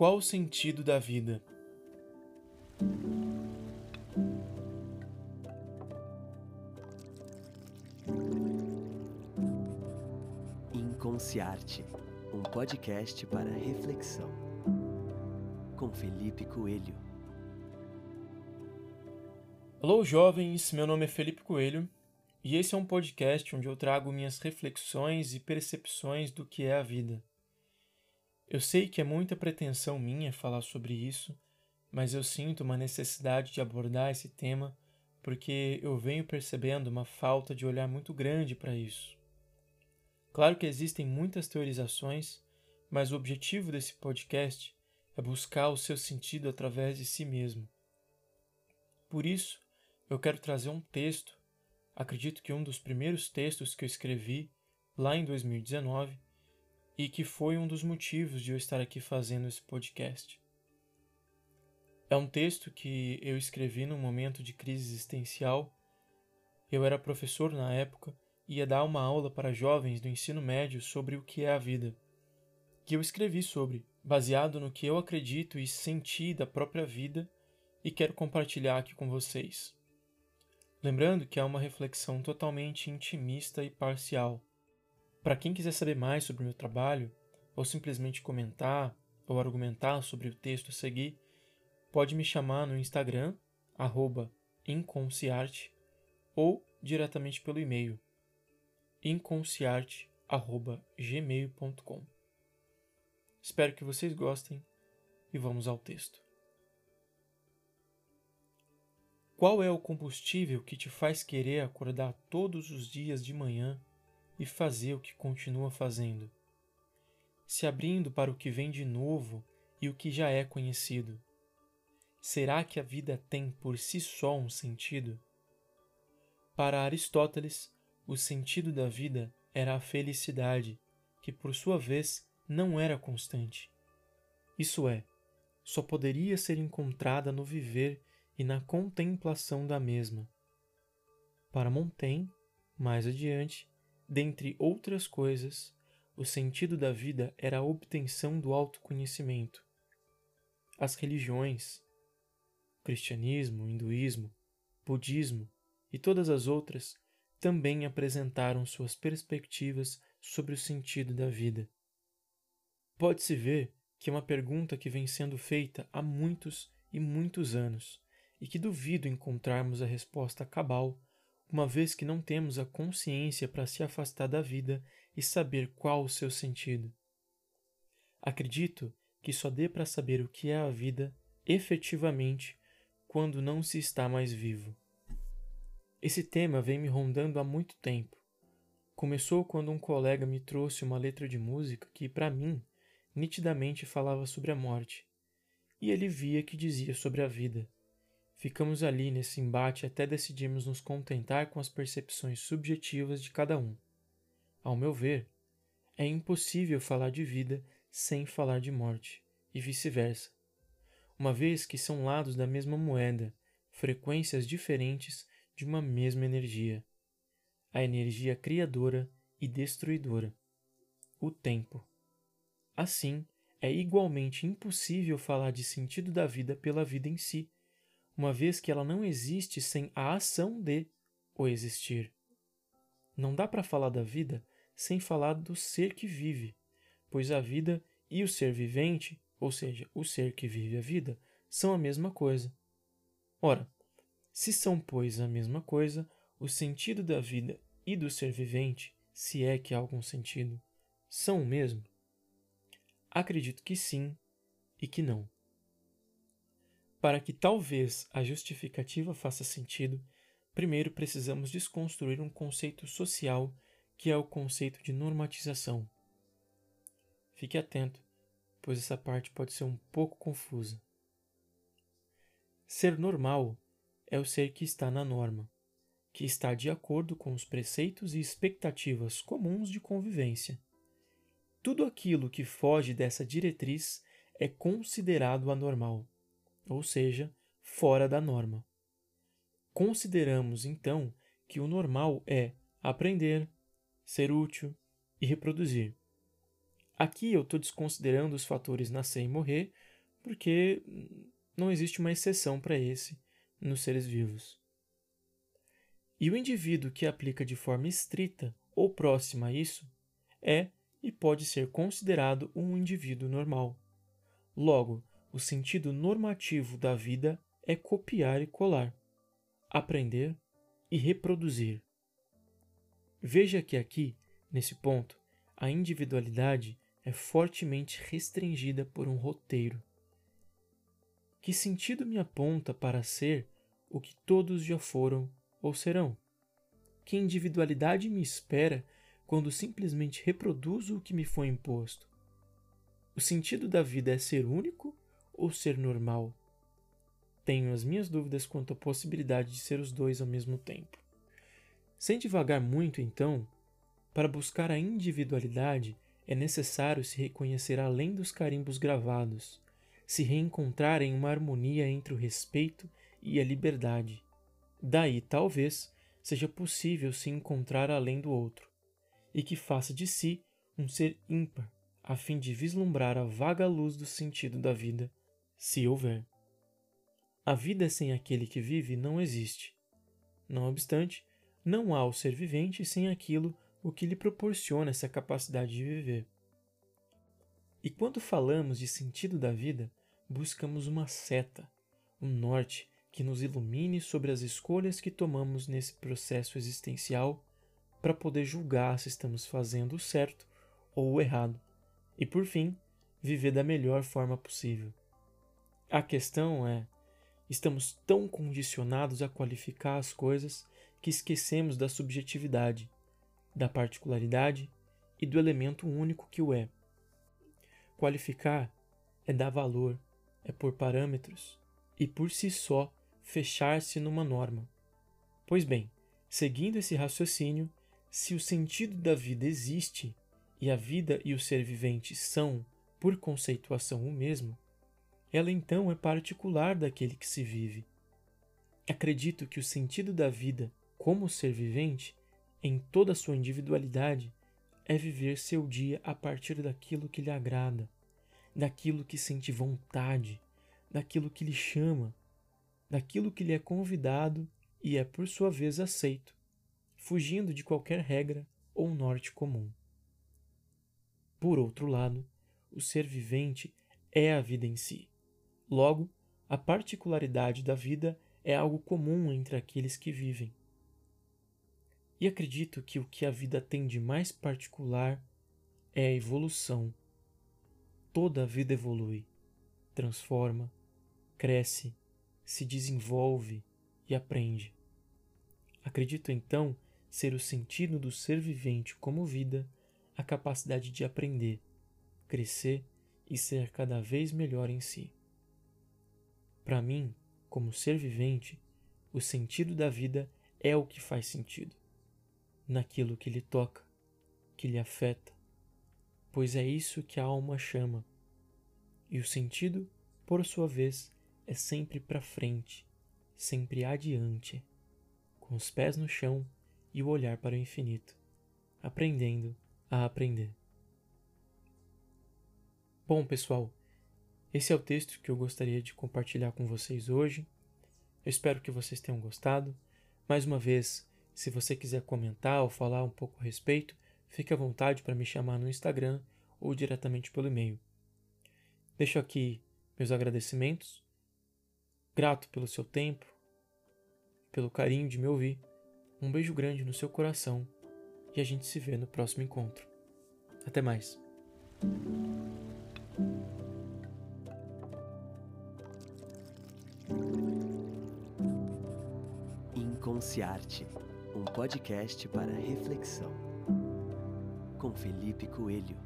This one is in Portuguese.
Qual o sentido da vida? Inconsciarte, um podcast para reflexão. Com Felipe Coelho. Alô, jovens, meu nome é Felipe Coelho e esse é um podcast onde eu trago minhas reflexões e percepções do que é a vida. Eu sei que é muita pretensão minha falar sobre isso, mas eu sinto uma necessidade de abordar esse tema porque eu venho percebendo uma falta de olhar muito grande para isso. Claro que existem muitas teorizações, mas o objetivo desse podcast é buscar o seu sentido através de si mesmo. Por isso, eu quero trazer um texto, acredito que um dos primeiros textos que eu escrevi lá em 2019 e que foi um dos motivos de eu estar aqui fazendo esse podcast. É um texto que eu escrevi num momento de crise existencial. Eu era professor na época e ia dar uma aula para jovens do ensino médio sobre o que é a vida. Que eu escrevi sobre, baseado no que eu acredito e senti da própria vida e quero compartilhar aqui com vocês. Lembrando que é uma reflexão totalmente intimista e parcial. Para quem quiser saber mais sobre o meu trabalho, ou simplesmente comentar ou argumentar sobre o texto a seguir, pode me chamar no Instagram, inconsciarte, ou diretamente pelo e-mail, inconsciarte.gmail.com. Espero que vocês gostem e vamos ao texto. Qual é o combustível que te faz querer acordar todos os dias de manhã e fazer o que continua fazendo, se abrindo para o que vem de novo e o que já é conhecido. Será que a vida tem por si só um sentido? Para Aristóteles, o sentido da vida era a felicidade, que por sua vez não era constante. Isso é, só poderia ser encontrada no viver e na contemplação da mesma. Para Montaigne, mais adiante, Dentre outras coisas, o sentido da vida era a obtenção do autoconhecimento. As religiões, cristianismo, hinduísmo, budismo e todas as outras também apresentaram suas perspectivas sobre o sentido da vida. Pode-se ver que é uma pergunta que vem sendo feita há muitos e muitos anos e que duvido encontrarmos a resposta cabal uma vez que não temos a consciência para se afastar da vida e saber qual o seu sentido. Acredito que só dê para saber o que é a vida efetivamente quando não se está mais vivo. Esse tema vem me rondando há muito tempo. Começou quando um colega me trouxe uma letra de música que, para mim, nitidamente falava sobre a morte, e ele via que dizia sobre a vida. Ficamos ali nesse embate até decidirmos nos contentar com as percepções subjetivas de cada um. Ao meu ver, é impossível falar de vida sem falar de morte, e vice-versa, uma vez que são lados da mesma moeda, frequências diferentes de uma mesma energia, a energia criadora e destruidora, o tempo. Assim, é igualmente impossível falar de sentido da vida pela vida em si uma vez que ela não existe sem a ação de o existir. Não dá para falar da vida sem falar do ser que vive, pois a vida e o ser vivente, ou seja, o ser que vive a vida, são a mesma coisa. Ora, se são, pois, a mesma coisa, o sentido da vida e do ser vivente, se é que há algum sentido, são o mesmo? Acredito que sim e que não. Para que talvez a justificativa faça sentido, primeiro precisamos desconstruir um conceito social que é o conceito de normatização. Fique atento, pois essa parte pode ser um pouco confusa. Ser normal é o ser que está na norma, que está de acordo com os preceitos e expectativas comuns de convivência. Tudo aquilo que foge dessa diretriz é considerado anormal ou seja, fora da norma. Consideramos então que o normal é aprender, ser útil e reproduzir. Aqui eu estou desconsiderando os fatores nascer e morrer, porque não existe uma exceção para esse nos seres vivos. E o indivíduo que aplica de forma estrita ou próxima a isso é e pode ser considerado um indivíduo normal. Logo, o sentido normativo da vida é copiar e colar, aprender e reproduzir. Veja que aqui, nesse ponto, a individualidade é fortemente restringida por um roteiro. Que sentido me aponta para ser o que todos já foram ou serão? Que individualidade me espera quando simplesmente reproduzo o que me foi imposto? O sentido da vida é ser único ou ser normal? Tenho as minhas dúvidas quanto à possibilidade de ser os dois ao mesmo tempo. Sem divagar muito, então, para buscar a individualidade é necessário se reconhecer além dos carimbos gravados, se reencontrar em uma harmonia entre o respeito e a liberdade. Daí, talvez, seja possível se encontrar além do outro, e que faça de si um ser ímpar, a fim de vislumbrar a vaga luz do sentido da vida, se houver. A vida sem aquele que vive não existe. Não obstante, não há o ser vivente sem aquilo o que lhe proporciona essa capacidade de viver. E quando falamos de sentido da vida, buscamos uma seta, um norte que nos ilumine sobre as escolhas que tomamos nesse processo existencial para poder julgar se estamos fazendo o certo ou o errado e, por fim, viver da melhor forma possível. A questão é: estamos tão condicionados a qualificar as coisas que esquecemos da subjetividade, da particularidade e do elemento único que o é. Qualificar é dar valor, é pôr parâmetros e, por si só, fechar-se numa norma. Pois bem, seguindo esse raciocínio, se o sentido da vida existe e a vida e o ser vivente são, por conceituação, o mesmo, ela então é particular daquele que se vive. Acredito que o sentido da vida, como ser vivente, em toda a sua individualidade, é viver seu dia a partir daquilo que lhe agrada, daquilo que sente vontade, daquilo que lhe chama, daquilo que lhe é convidado e é por sua vez aceito, fugindo de qualquer regra ou norte comum. Por outro lado, o ser vivente é a vida em si. Logo, a particularidade da vida é algo comum entre aqueles que vivem. E acredito que o que a vida tem de mais particular é a evolução. Toda a vida evolui, transforma, cresce, se desenvolve e aprende. Acredito então ser o sentido do ser vivente como vida a capacidade de aprender, crescer e ser cada vez melhor em si. Para mim, como ser vivente, o sentido da vida é o que faz sentido, naquilo que lhe toca, que lhe afeta, pois é isso que a alma chama. E o sentido, por sua vez, é sempre para frente, sempre adiante, com os pés no chão e o olhar para o infinito, aprendendo a aprender. Bom, pessoal, esse é o texto que eu gostaria de compartilhar com vocês hoje. Eu espero que vocês tenham gostado. Mais uma vez, se você quiser comentar ou falar um pouco a respeito, fique à vontade para me chamar no Instagram ou diretamente pelo e-mail. Deixo aqui meus agradecimentos Grato pelo seu tempo, pelo carinho de me ouvir. Um beijo grande no seu coração e a gente se vê no próximo encontro. Até mais. Inconsciarte, um podcast para reflexão. Com Felipe Coelho.